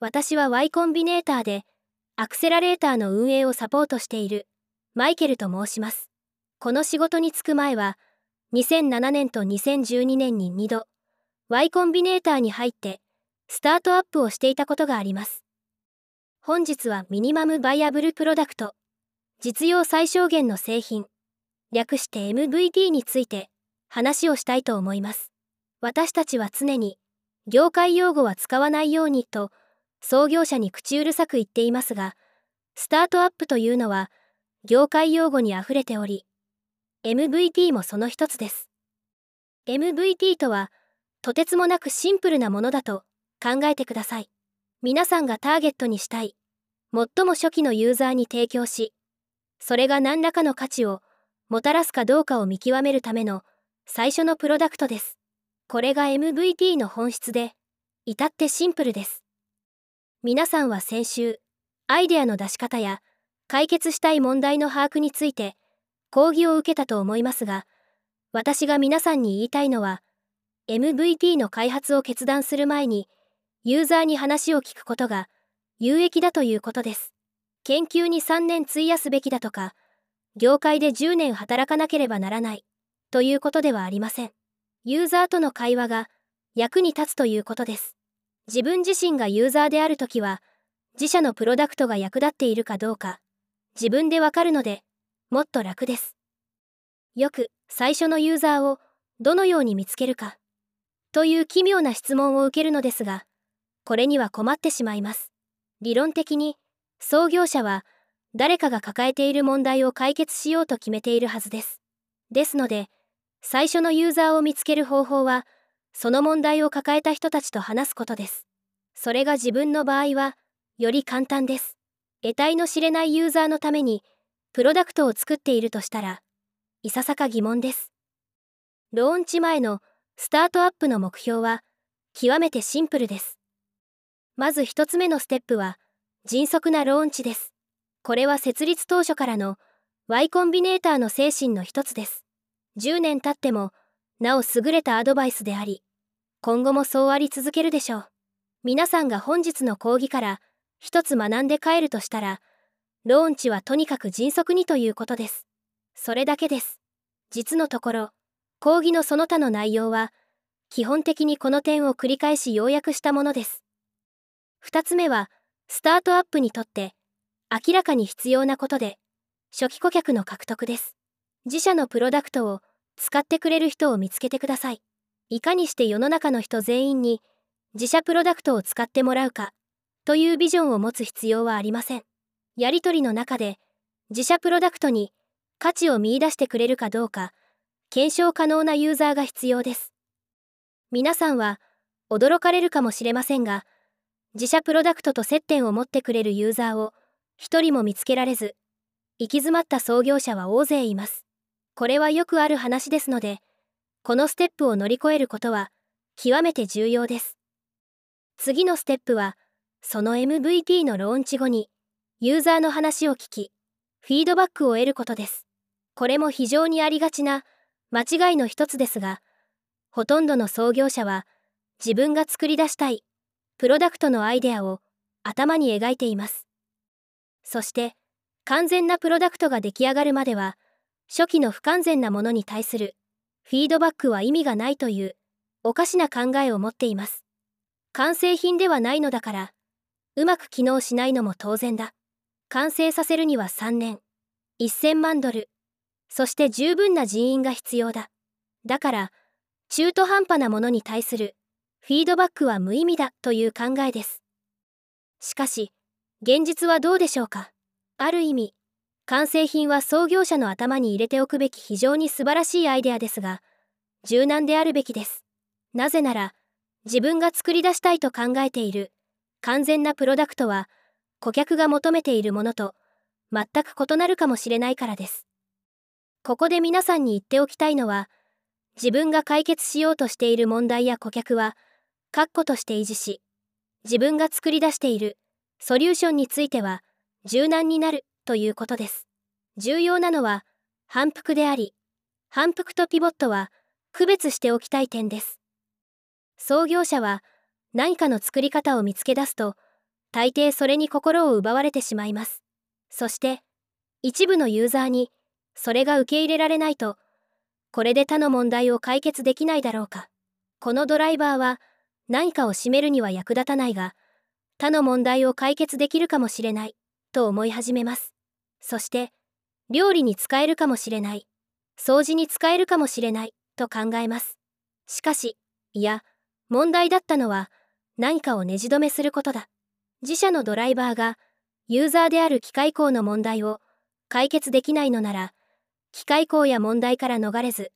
私は Y コンビネーターでアクセラレーターの運営をサポートしているマイケルと申します。この仕事に就く前は2007年と2012年に2度 Y コンビネーターに入ってスタートアップをしていたことがあります。本日はミニマムバイアブルプロダクト実用最小限の製品略して MVP について話をしたいと思います。私たちは常に業界用語は使わないようにと創業者に口うるさく言っていますが、スタートアップというのは業界用語にあふれており、MVP もその一つです。MVP とはとてつもなくシンプルなものだと考えてください。皆さんがターゲットにしたい、最も初期のユーザーに提供し、それが何らかの価値をもたらすかどうかを見極めるための最初のプロダクトです。これが MVP の本質で、至ってシンプルです。皆さんは先週、アイデアの出し方や解決したい問題の把握について講義を受けたと思いますが、私が皆さんに言いたいのは、MVP の開発を決断する前に、ユーザーに話を聞くことが有益だということです。研究に3年費やすべきだとか、業界で10年働かなければならないということではありません。ユーザーとの会話が役に立つということです。自分自身がユーザーであるときは、自社のプロダクトが役立っているかどうか、自分でわかるので、もっと楽です。よく、最初のユーザーをどのように見つけるか、という奇妙な質問を受けるのですが、これには困ってしまいます。理論的に、創業者は、誰かが抱えている問題を解決しようと決めているはずです。ですので、最初のユーザーを見つける方法は、その問題を抱えた人たちと話すことです。それが自分の場合は、より簡単です。得体の知れないユーザーのために、プロダクトを作っているとしたら、いささか疑問です。ローンチ前のスタートアップの目標は、極めてシンプルです。まず一つ目のステップは、迅速なローンチです。これは設立当初からの Y コンビネーターの精神の一つです。10年経っても、なお優れたアドバイスであり、今後もそうあり続けるでしょう。皆さんが本日の講義から一つ学んで帰るとしたら、ローンチはとにかく迅速にということです。それだけです。実のところ、講義のその他の内容は、基本的にこの点を繰り返し要約したものです。二つ目は、スタートアップにとって明らかに必要なことで、初期顧客の獲得です。自社のプロダクトを使ってくれる人を見つけてください。いかにして世の中の人全員に自社プロダクトを使ってもらうかというビジョンを持つ必要はありません。やり取りの中で自社プロダクトに価値を見いだしてくれるかどうか検証可能なユーザーが必要です。皆さんは驚かれるかもしれませんが自社プロダクトと接点を持ってくれるユーザーを一人も見つけられず行き詰まった創業者は大勢います。これはよくある話ですのでこのステップを乗り越えることは極めて重要です。次のステップは、その MVP のローンチ後に、ユーザーの話を聞き、フィードバックを得ることです。これも非常にありがちな間違いの一つですが、ほとんどの創業者は、自分が作り出したい、プロダクトのアイデアを頭に描いています。そして、完全なプロダクトが出来上がるまでは、初期の不完全なものに対するフィードバックは意味がないというおかしな考えを持っています。完成品ではないのだから、うまく機能しないのも当然だ。完成させるには3年、1000万ドル、そして十分な人員が必要だ。だから、中途半端なものに対するフィードバックは無意味だという考えです。しかし、現実はどうでしょうかある意味、完成品は創業者の頭に入れておくべき非常に素晴らしいアイデアですが、柔軟であるべきです。なぜなら、自分が作り出したいと考えている完全なプロダクトは顧客が求めているものと全く異なるかもしれないからです。ここで皆さんに言っておきたいのは自分が解決しようとしている問題や顧客は確固として維持し自分が作り出しているソリューションについては柔軟になるということです。重要なのは反復であり反復とピボットは区別しておきたい点です。創業者は何かの作り方を見つけ出すと大抵それに心を奪われてしまいます。そして、一部のユーザーに、それが受け入れられないと、これで他の問題を解決できないだろうか。このドライバーは、何かを占めるには役立たないが、他の問題を解決できるかもしれない、と思い始めます。そして、料理に使えるかもしれない、掃除に使えるかもしれない、と考えます。しかし、いや、問題だったのは、何かをねじ止めすることだ。自社のドライバーが、ユーザーである機械工の問題を解決できないのなら、機械工や問題から逃れず、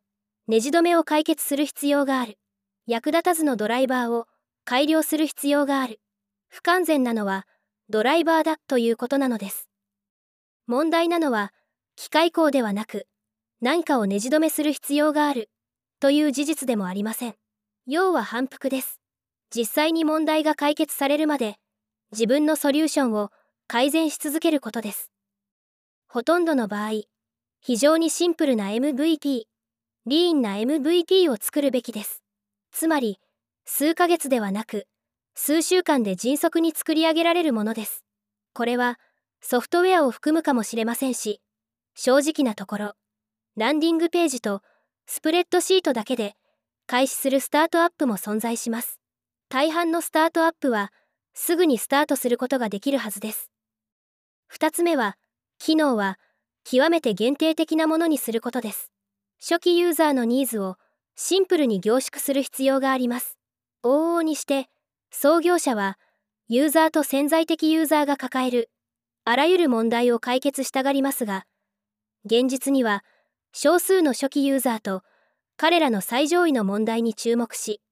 ねじ止めを解決する必要がある。役立たずのドライバーを改良する必要がある。不完全なのはドライバーだということなのです。問題なのは機械工ではなく何かをねじ止めする必要があるという事実でもありません。要は反復です。実際に問題が解決されるまで自分のソリューションを改善し続けることです。ほとんどの場合、非常にシンプルな MVP、リーンな MVP を作るべきです。つまり、数ヶ月ではなく、数週間で迅速に作り上げられるものです。これは、ソフトウェアを含むかもしれませんし、正直なところ、ランディングページとスプレッドシートだけで開始するスタートアップも存在します。大半のスタートアップは、すぐにスタートすることができるはずです。2つ目は、機能は極めて限定的なものにすることです。初期ユーザーのニーズをシンプルに凝縮する必要があります。往々にして、創業者はユーザーと潜在的ユーザーが抱えるあらゆる問題を解決したがりますが、現実には少数の初期ユーザーと彼らの最上位の問題に注目し、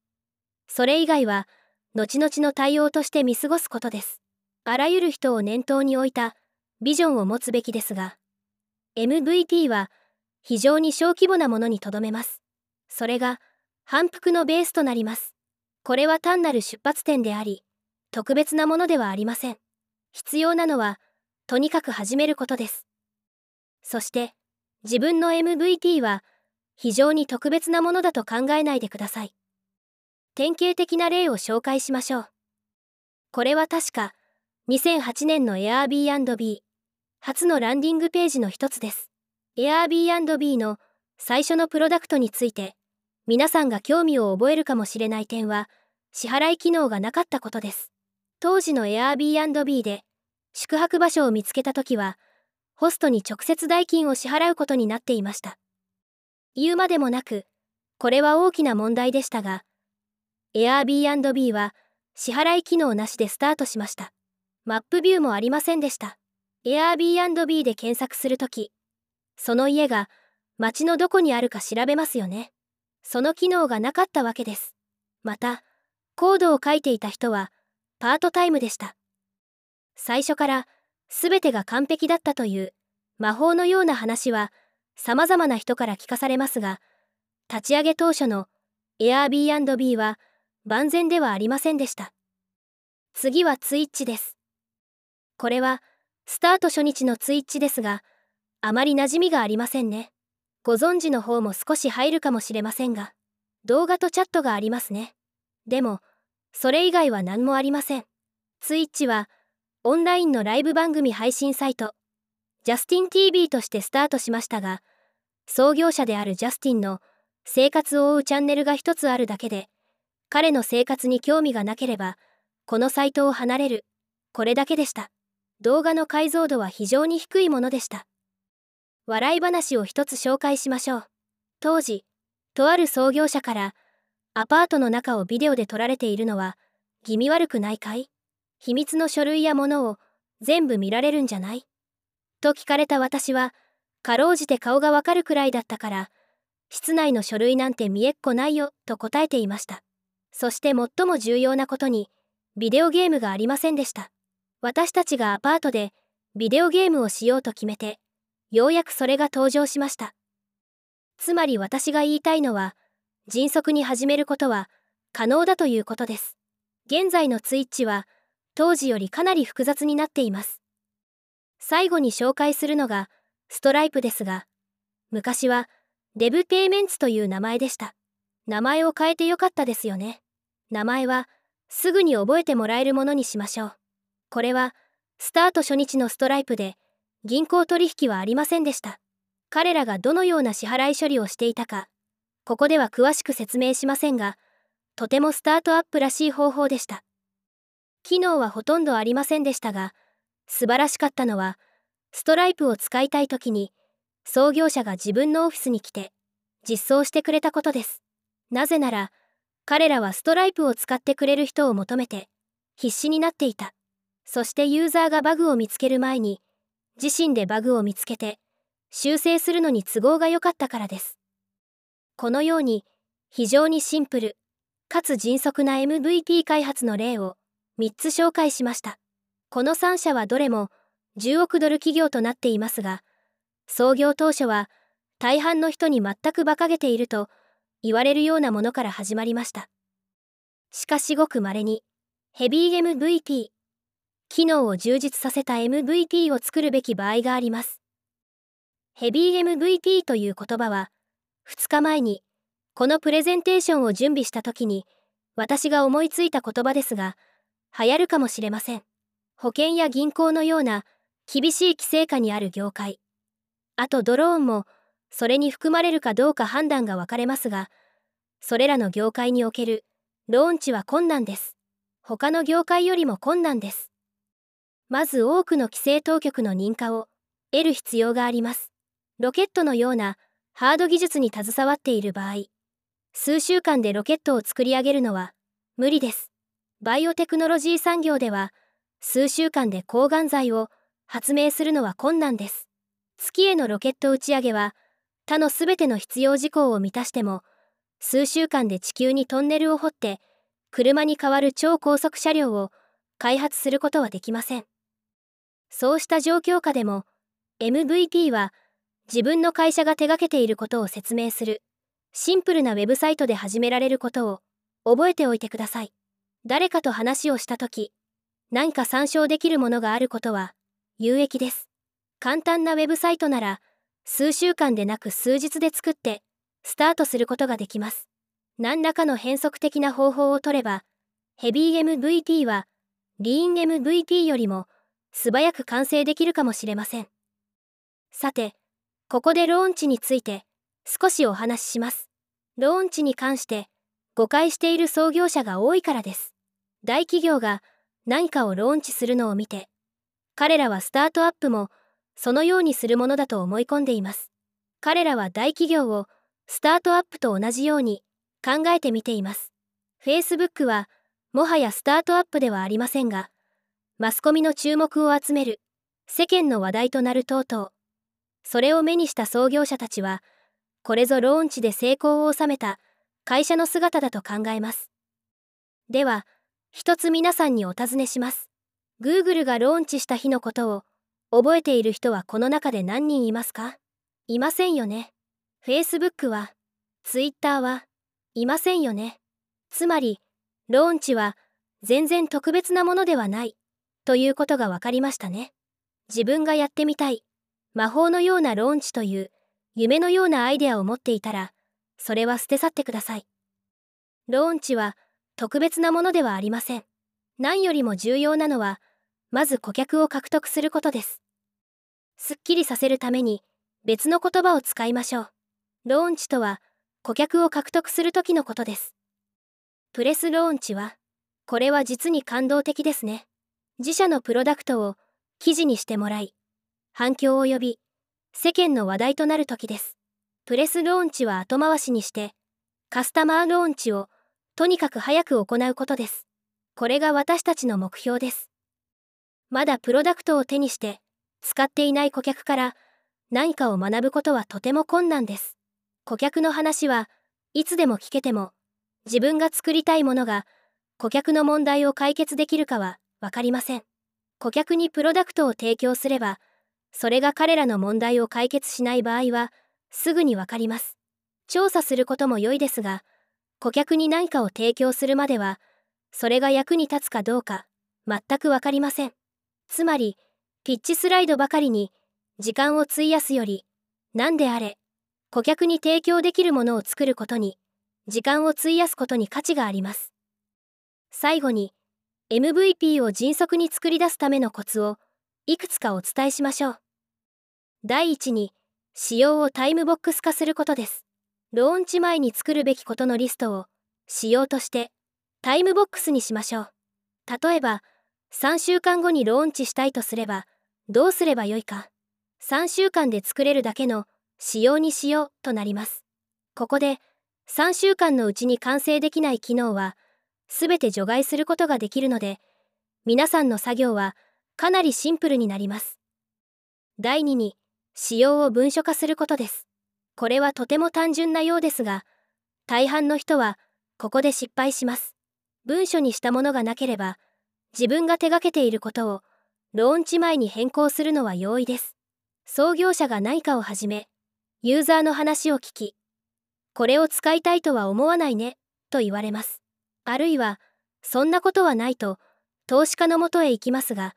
それ以外は後々の対応として見過ごすことです。あらゆる人を念頭に置いたビジョンを持つべきですが、MVP は非常に小規模なものにとどめます。それが反復のベースとなります。これは単なる出発点であり、特別なものではありません。必要なのは、とにかく始めることです。そして、自分の MVP は非常に特別なものだと考えないでください。典型的な例を紹介しましょう。これは確か、2008年の Airbnb 初のランディングページの一つです。Airbnb の最初のプロダクトについて、皆さんが興味を覚えるかもしれない点は、支払い機能がなかったことです。当時の Airbnb で、宿泊場所を見つけた時は、ホストに直接代金を支払うことになっていました。言うまでもなく、これは大きな問題でしたが、Airbnb は支払い機能なしでスタートしました。マップビューもありませんでした。Airbnb で検索するとき、その家が街のどこにあるか調べますよね。その機能がなかったわけです。また、コードを書いていた人はパートタイムでした。最初から全てが完璧だったという魔法のような話は様々な人から聞かされますが、立ち上げ当初の Airbnb は万全ではありませんでした。次はツイッチです。これはスタート初日のツイッチですが、あまり馴染みがありませんね。ご存知の方も少し入るかもしれませんが、動画とチャットがありますね。でも、それ以外は何もありません。ツイッチは、オンラインのライブ番組配信サイト、ジャスティン TV としてスタートしましたが、創業者であるジャスティンの生活を追うチャンネルが一つあるだけで、彼の生活に興味がなければ、このサイトを離れる、これだけでした。動画の解像度は非常に低いものでした。笑い話を一つ紹介しましょう。当時、とある創業者から、アパートの中をビデオで撮られているのは、気味悪くないかい？秘密の書類や物を全部見られるんじゃない？と聞かれた私は、かろうじて顔がわかるくらいだったから、室内の書類なんて見えっこないよと答えていました。そして最も重要なことに、ビデオゲームがありませんでした。私たちがアパートでビデオゲームをしようと決めて、ようやくそれが登場しました。つまり私が言いたいのは、迅速に始めることは可能だということです。現在のツイッチは当時よりかなり複雑になっています。最後に紹介するのがストライプですが、昔はデブペイメンツという名前でした。名前を変えてよかったですよね。名前はすぐに覚えてもらえるものにしましょう。これは、スタート初日のストライプで、銀行取引はありませんでした。彼らがどのような支払い処理をしていたか、ここでは詳しく説明しませんが、とてもスタートアップらしい方法でした。機能はほとんどありませんでしたが、素晴らしかったのは、ストライプを使いたい時に、創業者が自分のオフィスに来て、実装してくれたことです。なぜなら、彼らはストライプを使ってくれる人を求めて、必死になっていた。そしてユーザーがバグを見つける前に、自身でバグを見つけて、修正するのに都合が良かったからです。このように、非常にシンプル、かつ迅速な MVP 開発の例を3つ紹介しました。この3社はどれも10億ドル企業となっていますが、創業当初は大半の人に全く馬鹿げていると言われるようなものから始まりました。しかしごく稀に、ヘビー MVP、機能を充実させた MVP を作るべき場合があります。ヘビー MVP という言葉は、2日前にこのプレゼンテーションを準備した時に私が思いついた言葉ですが、流行るかもしれません。保険や銀行のような厳しい規制下にある業界。あとドローンもそれに含まれるかどうか判断が分かれますが、それらの業界におけるローンチは困難です。他の業界よりも困難です。まず多くの規制当局の認可を得る必要があります。ロケットのようなハード技術に携わっている場合、数週間でロケットを作り上げるのは無理です。バイオテクノロジー産業では、数週間で抗がん剤を発明するのは困難です。月へのロケット打ち上げは、他のすべての必要事項を満たしても、数週間で地球にトンネルを掘って、車に代わる超高速車両を開発することはできません。そうした状況下でも、MVP は自分の会社が手掛けていることを説明する、シンプルなウェブサイトで始められることを覚えておいてください。誰かと話をしたとき、何か参照できるものがあることは有益です。簡単なウェブサイトなら、数週間でなく数日で作って、スタートすることができます。何らかの変則的な方法を取れば、ヘビー MVP は、リーン MVP よりも素早く完成できるかもしれません。さて、ここでローンチについて少しお話しします。ローンチに関して誤解している創業者が多いからです。大企業が何かをローンチするのを見て、彼らはスタートアップもそのようにするものだと思い込んでいます。彼らは大企業をスタートアップと同じように考えてみています。Facebook はもはやスタートアップではありませんが、マスコミの注目を集める世間の話題となるとうとう、それを目にした創業者たちは、これぞローンチで成功を収めた会社の姿だと考えます。では、一つ皆さんにお尋ねします。Google がローンチした日のことを覚えている人はこの中で何人いますか？いませんよね。Facebook は、Twitter は、いませんよね。つまり、ローンチは全然特別なものではない、ということが分かりましたね。自分がやってみたい、魔法のようなローンチという夢のようなアイデアを持っていたら、それは捨て去ってください。ローンチは特別なものではありません。何よりも重要なのは、まず顧客を獲得することです。すっきりさせるために別の言葉を使いましょう。ローンチとは顧客を獲得する時のことです。プレスローンチは、これは実に感動的ですね。自社のプロダクトを記事にしてもらい、反響を呼び、世間の話題となる時です。プレスローンチは後回しにして、カスタマーローンチをとにかく早く行うことです。これが私たちの目標です。まだプロダクトを手にして使っていない顧客から何かを学ぶことはとても困難です。顧客の話はいつでも聞けても自分が作りたいものが顧客の問題を解決できるかは分かりません。顧客にプロダクトを提供すればそれが彼らの問題を解決しない場合は、すぐにわかります。調査することも良いですが、顧客に何かを提供するまでは、それが役に立つかどうか、全くわかりません。つまり、ピッチスライドばかりに、時間を費やすより、何であれ、顧客に提供できるものを作ることに、時間を費やすことに価値があります。最後に、MVP を迅速に作り出すためのコツをいくつかお伝えしましょう。第一に、仕様をタイムボックス化することです。ローンチ前に作るべきことのリストを仕様としてタイムボックスにしましょう。例えば、3週間後にローンチしたいとすれば、どうすればよいか。3週間で作れるだけの仕様にしようとなります。ここで、3週間のうちに完成できない機能は、すべて除外することができるので、皆さんの作業はかなりシンプルになります。第2に、仕様を文書化することです。これはとても単純なようですが、大半の人はここで失敗します。文書にしたものがなければ、自分が手がけていることをローンチ前に変更するのは容易です。創業者が何かを始め、ユーザーの話を聞き、これを使いたいとは思わないね、と言われます。あるいは、そんなことはないと、投資家のもとへ行きますが、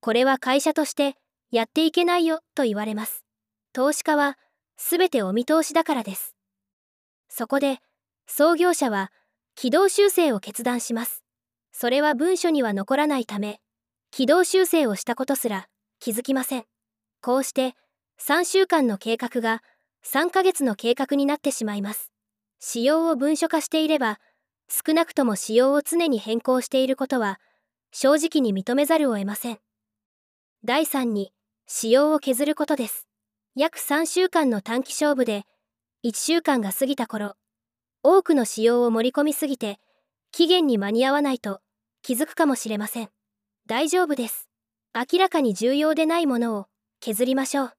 これは会社としてやっていけないよ、と言われます。投資家は、すべてお見通しだからです。そこで、創業者は、軌道修正を決断します。それは文書には残らないため、軌道修正をしたことすら気づきません。こうして、3週間の計画が3ヶ月の計画になってしまいます。仕様を文書化していれば、少なくとも仕様を常に変更していることは、正直に認めざるを得ません。第3に、仕様を削ることです。約3週間の短期勝負で、1週間が過ぎた頃、多くの仕様を盛り込みすぎて、期限に間に合わないと気づくかもしれません。大丈夫です。明らかに重要でないものを削りましょう。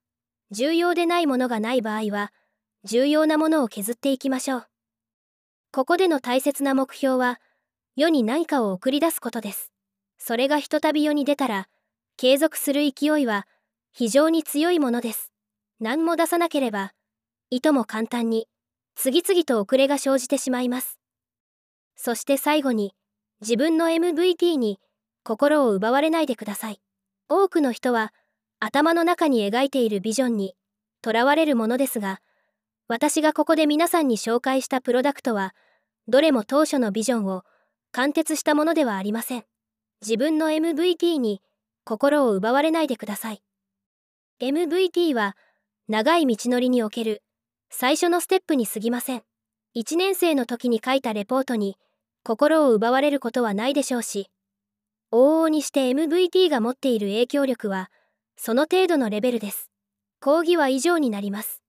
重要でないものがない場合は、重要なものを削っていきましょう。ここでの大切な目標は、世に何かを送り出すことです。それがひとたび世に出たら、継続する勢いは非常に強いものです。何も出さなければ、いとも簡単に、次々と遅れが生じてしまいます。そして最後に、自分の MVP に心を奪われないでください。多くの人は、頭の中に描いているビジョンにとらわれるものですが私がここで皆さんに紹介したプロダクトはどれも当初のビジョンを貫徹したものではありません自分の MVP に心を奪われないでください MVP は長い道のりにおける最初のステップに過ぎません1年生の時に書いたレポートに心を奪われることはないでしょうし往々にして MVP が持っている影響力はその程度のレベルです。講義は以上になります。